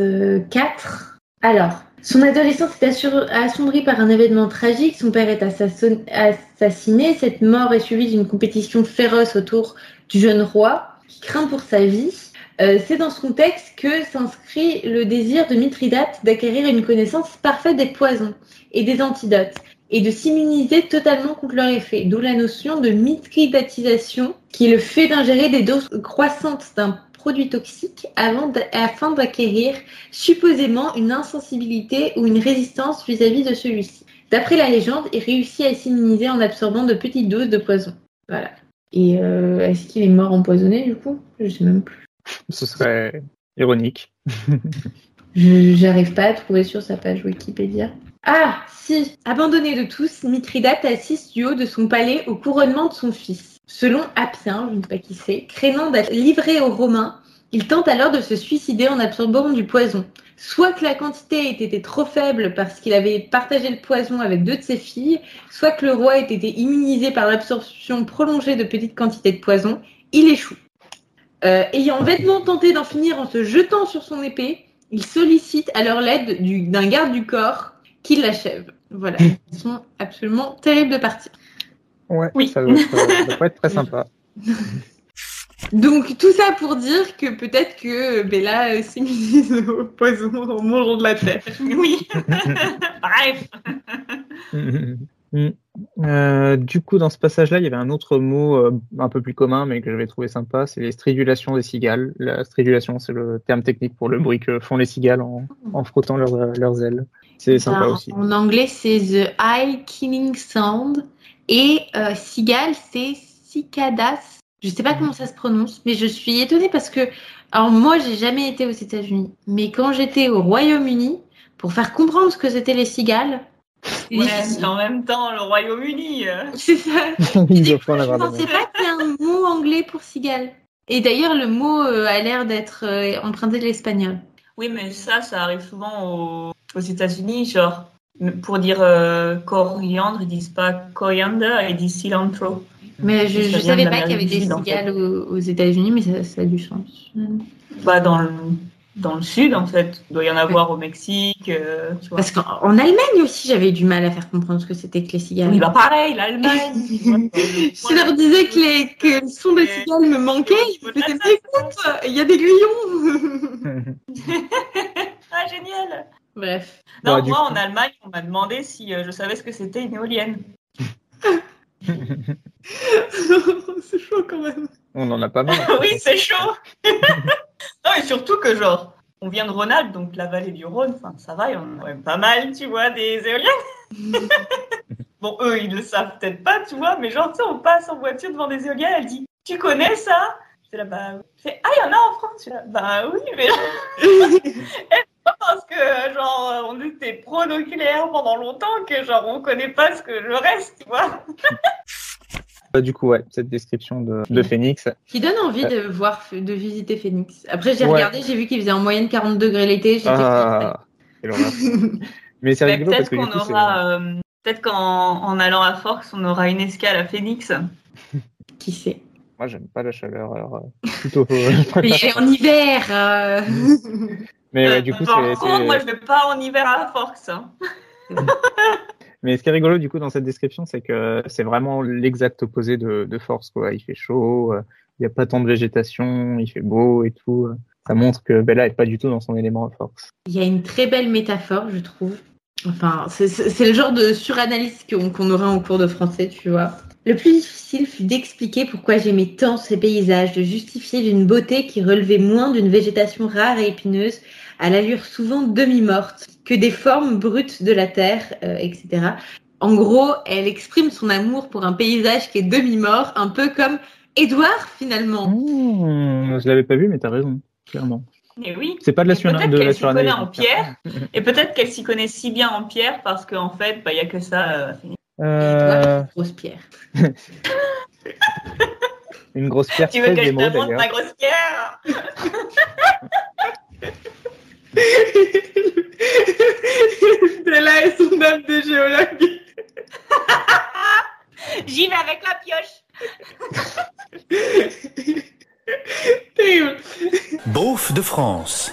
4. Alors, son adolescence est assombrie par un événement tragique. Son père est assassiné. Cette mort est suivie d'une compétition féroce autour du jeune roi qui craint pour sa vie. Euh, c'est dans ce contexte que s'inscrit le désir de Mithridate d'acquérir une connaissance parfaite des poisons et des antidotes et de s'immuniser totalement contre leur effet, d'où la notion de mithridatisation, qui est le fait d'ingérer des doses croissantes d'un produit toxique afin d'acquérir supposément une insensibilité ou une résistance vis-à-vis de celui-ci. D'après la légende, il réussit à s'immuniser en absorbant de petites doses de poison. Voilà. Et euh, est-ce qu'il est mort empoisonné du coup? Je sais même plus. Ce serait ironique. J'arrive pas à trouver sur sa page Wikipédia. Ah, si Abandonné de tous, Mithridate assiste du haut de son palais au couronnement de son fils. Selon Appien, je ne sais pas qui c'est, craignant d'être livré aux Romains, il tente alors de se suicider en absorbant du poison. Soit que la quantité ait été trop faible parce qu'il avait partagé le poison avec deux de ses filles, soit que le roi ait été immunisé par l'absorption prolongée de petites quantités de poison, il échoue. Euh, ayant vêtement tenté d'en finir en se jetant sur son épée, il sollicite alors l'aide d'un garde du corps qui l'achève. Voilà, ils sont absolument terribles de partir. Ouais, oui. ça, doit être, être très sympa. Donc tout ça pour dire que peut-être que Bella s'immunise au poison en mangeant de la terre. Oui. Bref. Euh, du coup, dans ce passage-là, il y avait un autre mot euh, un peu plus commun, mais que j'avais trouvé sympa, c'est les stridulations des cigales. La stridulation, c'est le terme technique pour le bruit que font les cigales en, en frottant leurs ailes. C'est sympa aussi. En anglais, c'est the eye killing sound. Et euh, cigale, c'est cicadas. Je sais pas comment ça se prononce, mais je suis étonnée parce que, alors moi, j'ai jamais été aux États-Unis, mais quand j'étais au Royaume-Uni, pour faire comprendre ce que c'était les cigales, Ouais, en même temps, le Royaume-Uni. Euh. C'est ça. je ne pensais pas qu'il y ait un mot anglais pour cigale. Et d'ailleurs, le mot euh, a l'air d'être emprunté de l'espagnol. Oui, mais ça, ça arrive souvent aux, aux États-Unis. Genre, pour dire euh, coriandre, ils disent pas coriander, ils disent cilantro. Mais je, je vient savais pas qu'il y avait des en fait. cigales aux, aux États-Unis, mais ça, ça a du sens. Bah, dans le, dans le sud, en fait. Il doit y en avoir au Mexique, euh, tu vois. Parce qu'en en Allemagne aussi, j'avais du mal à faire comprendre ce que c'était que les cigales. Oui, bah pareil, l'Allemagne. Je leur disais que, les, que le son des cigales me manquait. Ils me mais écoute, il y a des grillons. Ah, génial Bref. Non, Bah, du moi, coup- en Allemagne, on m'a demandé si euh, je savais ce que c'était une éolienne. c'est chaud quand même. On en a pas mal. oui, c'est chaud Non, et surtout que, genre, on vient de Rhône-Alpes, donc la vallée du Rhône, enfin, ça va, il y en a quand même pas mal, tu vois, des éoliennes. bon, eux, ils le savent peut-être pas, tu vois, mais genre, tu sais, on passe en voiture devant des éoliennes, elle dit Tu connais ça? Je là, bah, ah, il y en a en France là, bah oui, mais. Parce que, genre, on était pro-nucléaire pendant longtemps que, genre, on connaît pas ce que le reste, tu vois. Bah, du coup, ouais, cette description de, de Phoenix. Qui donne envie de voir, de visiter Phoenix. Après, j'ai Ouais. regardé, j'ai vu qu'il faisait en moyenne 40 degrés l'été. Ah. Mais c'est Mais rigolo parce peut-être que du qu'on c'est- aura. euh, peut-être qu'en en allant à Forks, on aura une escale à Phoenix. Qui sait moi, j'aime pas la chaleur. Alors, euh, plutôt. euh, Mais en hiver. Mais ouais, du coup, Par c'est. contre, c'est- moi, je vais pas en hiver à Forks. hein. Mais ce qui est rigolo du coup dans cette description, c'est que c'est vraiment l'exact opposé de, de Force. Quoi. Il fait chaud, euh, il n'y a pas tant de végétation, il fait beau et tout. Ça montre que Bella est pas du tout dans son élément à Force. Il y a une très belle métaphore, je trouve. Enfin, c'est- c'est c'est le genre de suranalyse qu'on qu'on aura en cours de français, tu vois. Le plus difficile fut d'expliquer pourquoi j'aimais tant ces paysages, de justifier d'une beauté qui relevait moins d'une végétation rare et épineuse, à l'allure souvent demi-morte, que des formes brutes de la terre, euh, etc. En gros, elle exprime son amour pour un paysage qui est demi-mort, un peu comme Édouard finalement. Mmh, je l'avais pas vu, mais t'as raison, clairement. Et oui. C'est pas de la, surna- peut-être de la qu'elle s'y connaît suranalyse. en pierre. Et peut-être qu'elle s'y connaît si bien en pierre parce qu'en fait, bah, il y a que ça euh. Euh, Édouard, grosse pierre. une grosse pierre Tu veux très que je te montre ma grosse pierre? Bella et son âme de géologue. J'y vais avec la pioche. Terrible. Beauf de France.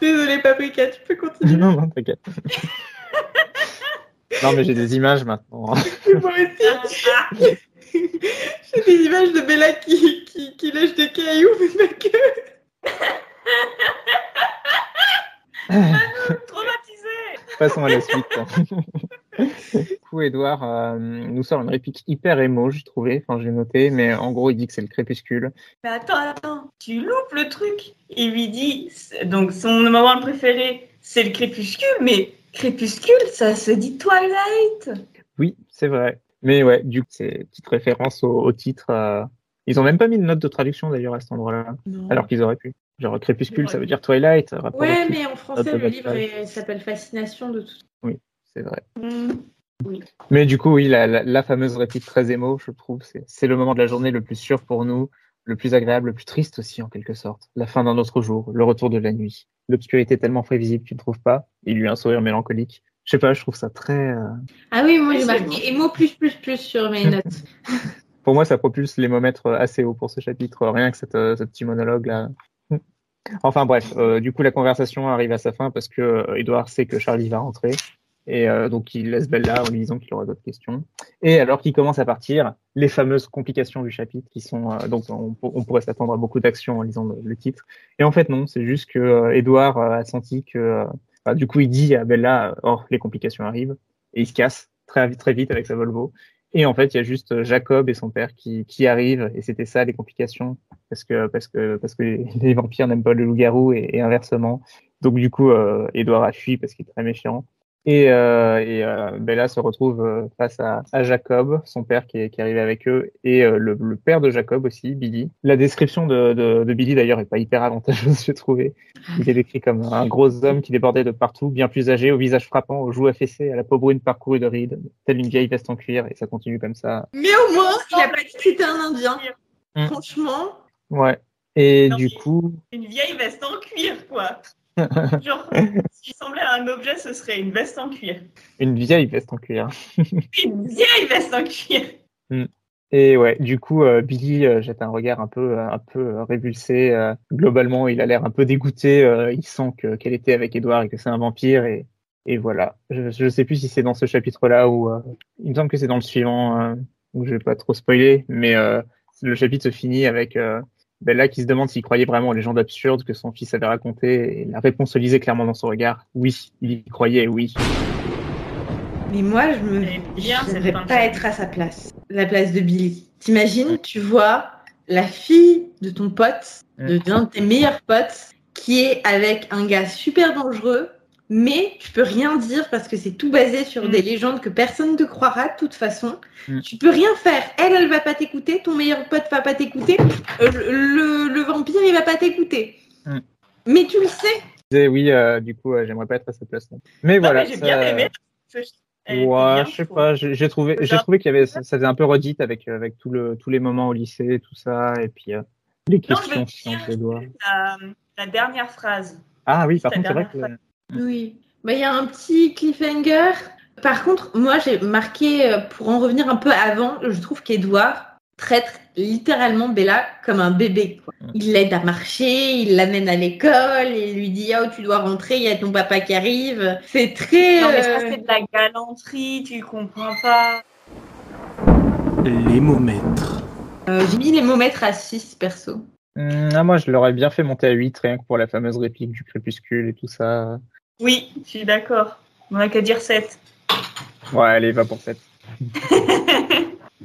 Désolée, Paprika, tu peux continuer. Non, non, t'inquiète. non, mais j'ai des images maintenant. Moi aussi, j'ai des images de Bella qui, qui, qui lèche des cailloux, mais pas que. Traumatisée. Passons à la suite. du coup, Edouard euh, nous sort une réplique hyper émo, j'ai trouvé. Enfin, j'ai noté, mais en gros, il dit que c'est le crépuscule. Mais attends, attends, tu loupes le truc. Il lui dit, donc son moment préféré, c'est le crépuscule, mais crépuscule, ça se dit Twilight. Oui, c'est vrai. Mais ouais, du coup, c'est petite référence au, au titre. euh, Ils ont même pas mis de note de traduction d'ailleurs à cet endroit-là, alors qu'ils auraient pu. Genre crépuscule, ça veut dire Twilight. Ouais, mais en français, le livre s'appelle Fascination de tout. C'est vrai. Hmm. Mais du coup, oui, la, la, la fameuse réplique très émo, je trouve, c'est le moment de la journée le plus sûr pour nous, le plus agréable, le plus triste aussi en quelque sorte. La fin d'un autre jour, le retour de la nuit. L'obscurité tellement prévisible, tu ne trouves pas? Il lui a un sourire mélancolique. Je sais pas, je trouve ça très. euh, Ah oui, moi Oui, j'ai marqué émo plus plus plus sur mes notes. Pour moi, ça propulse l'émomètre assez haut pour ce chapitre, rien que cette, euh, ce petit monologue là. Enfin bref, euh, du coup la conversation arrive à sa fin parce que euh, Edouard sait que Charlie va rentrer et euh, donc il laisse Bella en lui disant qu'il aura d'autres questions. Et alors qu'il commence à partir, les fameuses complications du chapitre qui sont donc on, pourrait s'attendre à beaucoup d'actions en lisant le, titre. Et en fait non, c'est juste que Edouard a senti que du coup il dit à Bella oh les complications arrivent et il se casse très vite avec sa Volvo. Et en fait, il y a juste Jacob et son père qui, qui arrivent, et c'était ça les complications, parce que parce que parce que les, vampires n'aiment pas le loup-garou et, inversement. Donc du coup, euh, Edouard a fui parce qu'il est très méfiant. Et, euh, et euh, Bella se retrouve euh, face à, à Jacob, son père qui est, qui est arrivé avec eux, et euh, le, le père de Jacob aussi, Billy. La description de, de, de Billy d'ailleurs est pas hyper avantageuse, j'ai trouvé. Il est décrit comme un gros homme qui débordait de partout, bien plus âgé, au visage frappant, aux joues affaissées, à la peau brune parcourue de rides, telle une vieille veste en cuir, et ça continue comme ça. Mais au moins, il a pas dit que c'était un Indien. Mm. Franchement. Ouais. Et Non, du coup, Une vieille veste en cuir, quoi. Genre, s'il semblait à un objet, ce serait une veste en cuir. une vieille veste en cuir. Une vieille veste en cuir. Et ouais, du coup, euh, Billy euh, jette un regard un peu, un peu euh, révulsé. euh, globalement, il a l'air un peu dégoûté. euh, il sent que qu'elle était avec Edouard et que c'est un vampire. Et, et voilà. Je, je sais plus si c'est dans ce chapitre-là ou euh, il me semble que c'est dans le suivant euh, où je vais pas trop spoiler, mais euh, le chapitre se finit avec euh, Bella qui se demande s'il croyait vraiment aux légendes absurdes que son fils avait racontées. Et la réponse se lisait clairement dans son regard. Oui, il y croyait. Oui. Mais moi, je me bien, je pas être à sa place, la place de Billy. T'imagines, tu vois la fille de ton pote, de l'un de tes meilleurs potes, qui est avec un gars super dangereux, mais tu peux rien dire parce que c'est tout basé sur Mm. des légendes que personne ne te croira de toute façon. Mm. Tu peux rien faire. Elle, elle va pas t'écouter, ton meilleur pote va pas t'écouter, euh, le, le vampire, il va pas t'écouter. Mm. Mais tu le sais. Je oui, euh, du coup, euh, j'aimerais pas être à sa place. non. Mais Non, voilà. j'ai ça- bien aimé. Elle Ouais, je sais pas, j'ai trouvé, j'ai trouvé qu'il y avait, ça, ça faisait un peu redite avec, avec tout le, tous les moments au lycée, tout ça, et puis euh, les Non, je questions vais qui sont dire entre les doigts. La, la dernière phrase. Ah oui, par contre, c'est vrai que Oui. Bah, il y a un petit cliffhanger. Par contre, moi, j'ai marqué, euh, pour en revenir un peu avant, je trouve qu'Edouard traite littéralement Bella comme un bébé. quoi. Il l'aide à marcher, il l'amène à l'école, il lui dit Oh, tu dois rentrer, il y a ton papa qui arrive. C'est très. Non, mais ça, euh, c'est de la galanterie, tu comprends pas. Les momètres. euh, j'ai mis les mots maîtres à 6 perso. Hum, ah, moi, je l'aurais bien fait monter à 8, rien que pour la fameuse réplique du crépuscule et tout ça. Oui, je suis d'accord. On n'a qu'à dire 7. Ouais, allez, va pour 7.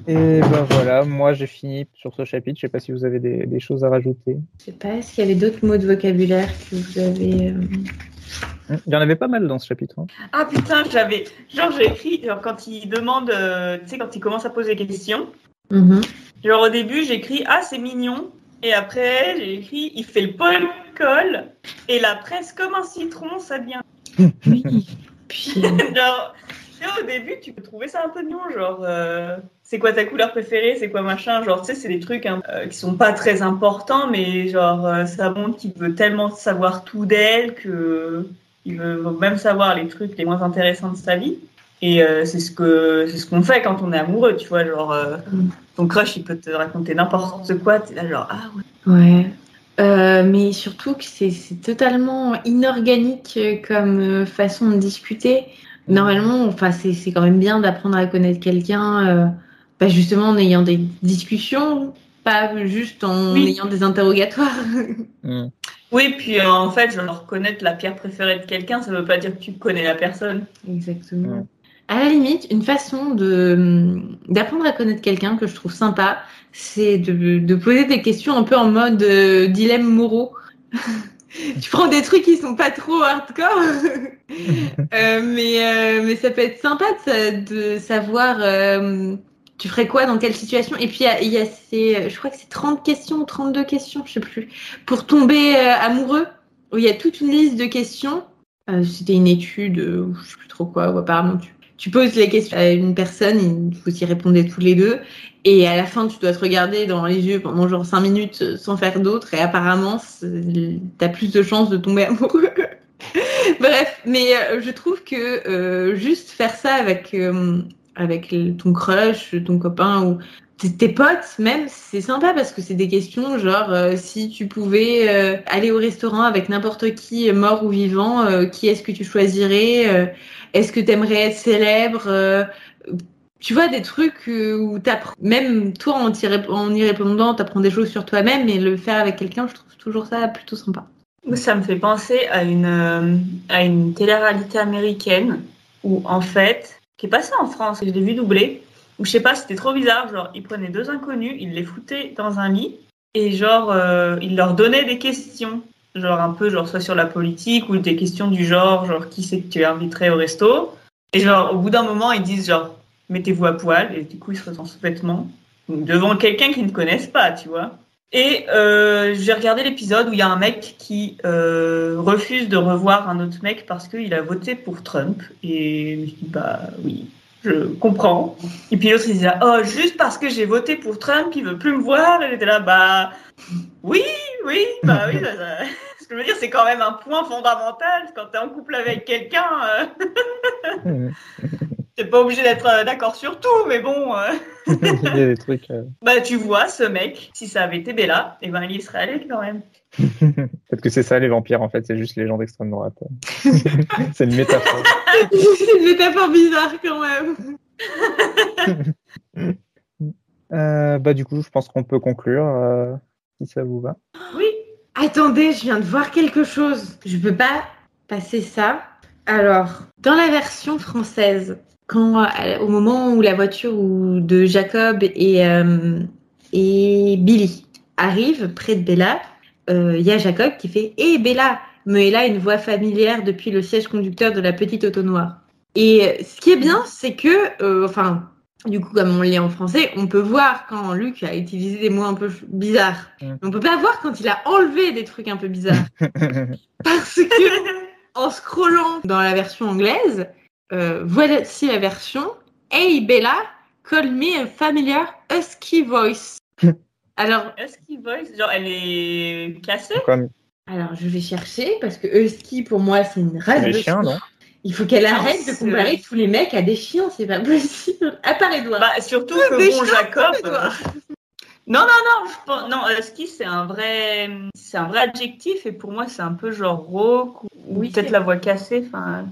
Et ben voilà, moi j'ai fini sur ce chapitre. Je sais pas si vous avez des, des choses à rajouter. Je sais pas, est-ce qu'il y avait d'autres mots de vocabulaire que vous avez. euh, Il y en avait pas mal dans ce chapitre. hein. Ah putain, j'avais. Genre, j'ai écrit, genre, quand il demande, euh, tu sais, quand il commence à poser des questions. mhm. Genre, au début, j'écris Ah, c'est mignon. Et après, j'ai écrit Il fait le poil Et la presse comme un citron, ça vient. Oui. Puis. genre, tu sais, au début, tu peux trouver ça un peu mignon. Genre, euh, c'est quoi ta couleur préférée C'est quoi machin Genre, tu sais, c'est des trucs hein, euh, qui sont pas très importants, mais genre, euh, ça montre qu'il veut tellement savoir tout d'elle que il veut même savoir les trucs les moins intéressants de sa vie. Et euh, c'est ce que c'est ce qu'on fait quand on est amoureux, tu vois. Genre, euh, Mm. ton crush, il peut te raconter n'importe quoi. T'es là, genre, ah ouais. Ouais. Euh, mais surtout que c'est c'est totalement inorganique comme façon de discuter. Normalement, enfin, c'est c'est quand même bien d'apprendre à connaître quelqu'un, euh, bah, justement en ayant des discussions, pas juste en Oui. ayant des interrogatoires. Hum. Oui, puis euh, en fait, genre, connaître la pierre préférée de quelqu'un, ça veut pas dire que tu connais la personne. Exactement. Ouais. À la limite, une façon de d'apprendre à connaître quelqu'un que je trouve sympa, c'est de, poser des questions un peu en mode euh, dilemme moraux. tu prends des trucs qui sont pas trop hardcore, Euh, mais euh, mais ça peut être sympa de, sa- de savoir tu ferais quoi dans quelle situation. Et puis il y a, ces, je crois que c'est 30 questions ou 32 questions, je sais plus, pour tomber amoureux, où il y a toute une liste de questions. C'était une étude, euh, je sais plus trop quoi, ou apparemment tu poses les questions à une personne, il faut y répondre tous les deux, et à la fin tu dois te regarder dans les yeux pendant genre 5 minutes euh, sans faire d'autre, et apparemment t'as plus de chances de tomber amoureux. Bref, mais euh, je trouve que euh, juste faire ça avec, avec ton crush, ton copain ou tes, tes potes même, c'est sympa parce que c'est des questions genre euh, si tu pouvais euh, aller au restaurant avec n'importe qui, euh, mort ou vivant, qui est-ce que tu choisirais Est-ce que tu aimerais être célèbre tu vois des trucs où t'apprends, même toi en, rép- en y répondant, t'apprends des choses sur toi-même, et le faire avec quelqu'un, je trouve toujours ça plutôt sympa. Ça me fait penser à une, à une télé-réalité américaine où, en fait, qui est passée en France, je l'ai vu doubler, où je sais pas, c'était trop bizarre. Genre, ils prenaient deux inconnus, ils les foutaient dans un lit, et genre, euh, ils leur donnaient des questions. Genre, un peu, genre, soit sur la politique, ou des questions du genre, genre, qui c'est que tu inviterais au resto? Et genre, au bout d'un moment, ils disent, genre, mettez-vous à poil, et du coup, ils se retrouvent. Donc, devant quelqu'un qu'ils ne connaissent pas, tu vois. Et euh, j'ai regardé l'épisode où il y a un mec qui euh, refuse de revoir un autre mec parce qu'il a voté pour Trump. Et je me suis dit, bah oui, je comprends. Et puis l'autre, il disait, oh, juste parce que j'ai voté pour Trump, il veut plus me voir. Et j'étais là, bah oui, oui, bah oui. ça- ça- Ce que je veux dire, c'est quand même un point fondamental quand tu es en couple avec quelqu'un. euh, T'es pas obligé d'être euh, d'accord sur tout, mais bon. euh, Il y a des trucs. euh, Bah, tu vois, ce mec, si ça avait été Bella, et ben, il y serait allé quand même. Peut-être que c'est ça les vampires en fait, c'est juste les gens d'extrême droite. c'est une métaphore. C'est une métaphore bizarre quand même. Euh, bah du coup, je pense qu'on peut conclure euh, si ça vous va. Oui. Attendez, je viens de voir quelque chose. Je peux pas passer ça. Alors, dans la version française, quand euh, au moment où la voiture de Jacob et, euh, et Billy arrive près de Bella, euh, il y a Jacob qui fait Hé Bella Mais là, une voix familière depuis le siège conducteur de la petite auto noire. Et ce qui est bien, c'est que, euh, enfin, du coup, comme on lit en français, on peut voir quand Luc a utilisé des mots un peu bizarres. Mm. Mais on peut pas voir quand il a enlevé des trucs un peu bizarres. Parce que, en scrollant dans la version anglaise, euh, voici la version Hey Bella, call me a familiar husky voice. Alors, Husky Voice, genre, elle est cassée Comme alors, je vais chercher parce que husky pour moi c'est une race de chiens, non? Il faut qu'elle Non, arrête de comparer tous les mecs à des chiens, c'est pas possible. À part Edouard. Bah, surtout que bon, je Jacob. euh, Non, non, non, je pense- non, husky, c'est un vrai, c'est un vrai adjectif et pour moi, c'est un peu genre rauque ou, ou Oui, peut-être la voix cassée. Enfin,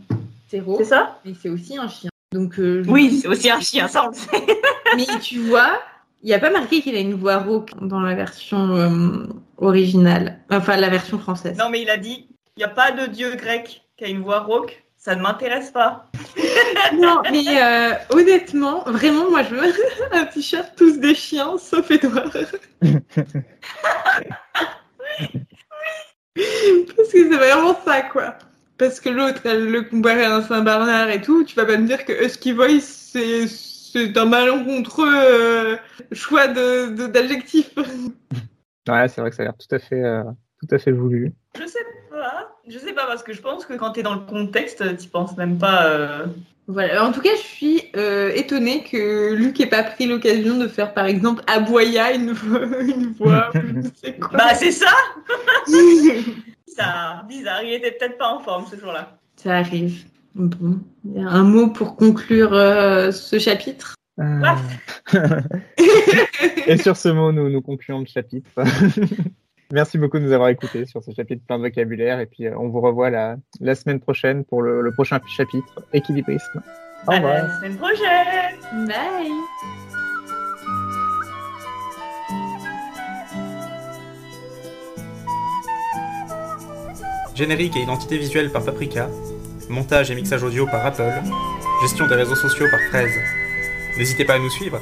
c'est ça mais c'est aussi un chien. Donc, euh, Oui, c'est aussi un chien, ça on le sait. Mais tu vois, il n'y a pas marqué qu'il a une voix rauque dans la version euh, originale. Enfin, la version française. Non, mais il a dit, il n'y a pas de dieu grec qui a une voix rauque. Ça ne m'intéresse pas. Non, mais euh, honnêtement, vraiment, moi, je veux un t-shirt tous des chiens, sauf Edouard. Parce que c'est vraiment ça, quoi. Parce que l'autre, elle le comparait à un Saint-Bernard et tout. Tu vas pas me dire que Husky Voice, c'est, c'est un malencontreux euh, choix de, de- d'adjectif. Ouais, c'est vrai que ça a l'air tout à fait, euh, tout à fait voulu. Je sais pas. Je sais pas parce que je pense que quand t'es dans le contexte, tu penses même pas. euh, Voilà. En tout cas, je suis euh, étonnée que Luc ait pas pris l'occasion de faire, par exemple, Aboya une voix, une voix, je sais quoi. Bah, c'est ça. Ça, bizarre. Il était peut-être pas en forme ce jour-là. Ça arrive. Bon, il y a un mot pour conclure euh, ce chapitre? Euh, Et sur ce mot, nous, nous concluons le chapitre. Merci beaucoup de nous avoir écoutés sur ce chapitre plein de vocabulaire. Et puis, euh, on vous revoit la, la semaine prochaine pour le, le prochain chapitre, équilibrisme. Au À revoir. la semaine prochaine. Bye. Générique et identité visuelle par Paprika. Montage et mixage audio par Apple. Gestion des réseaux sociaux par Fraise. N'hésitez pas à nous suivre.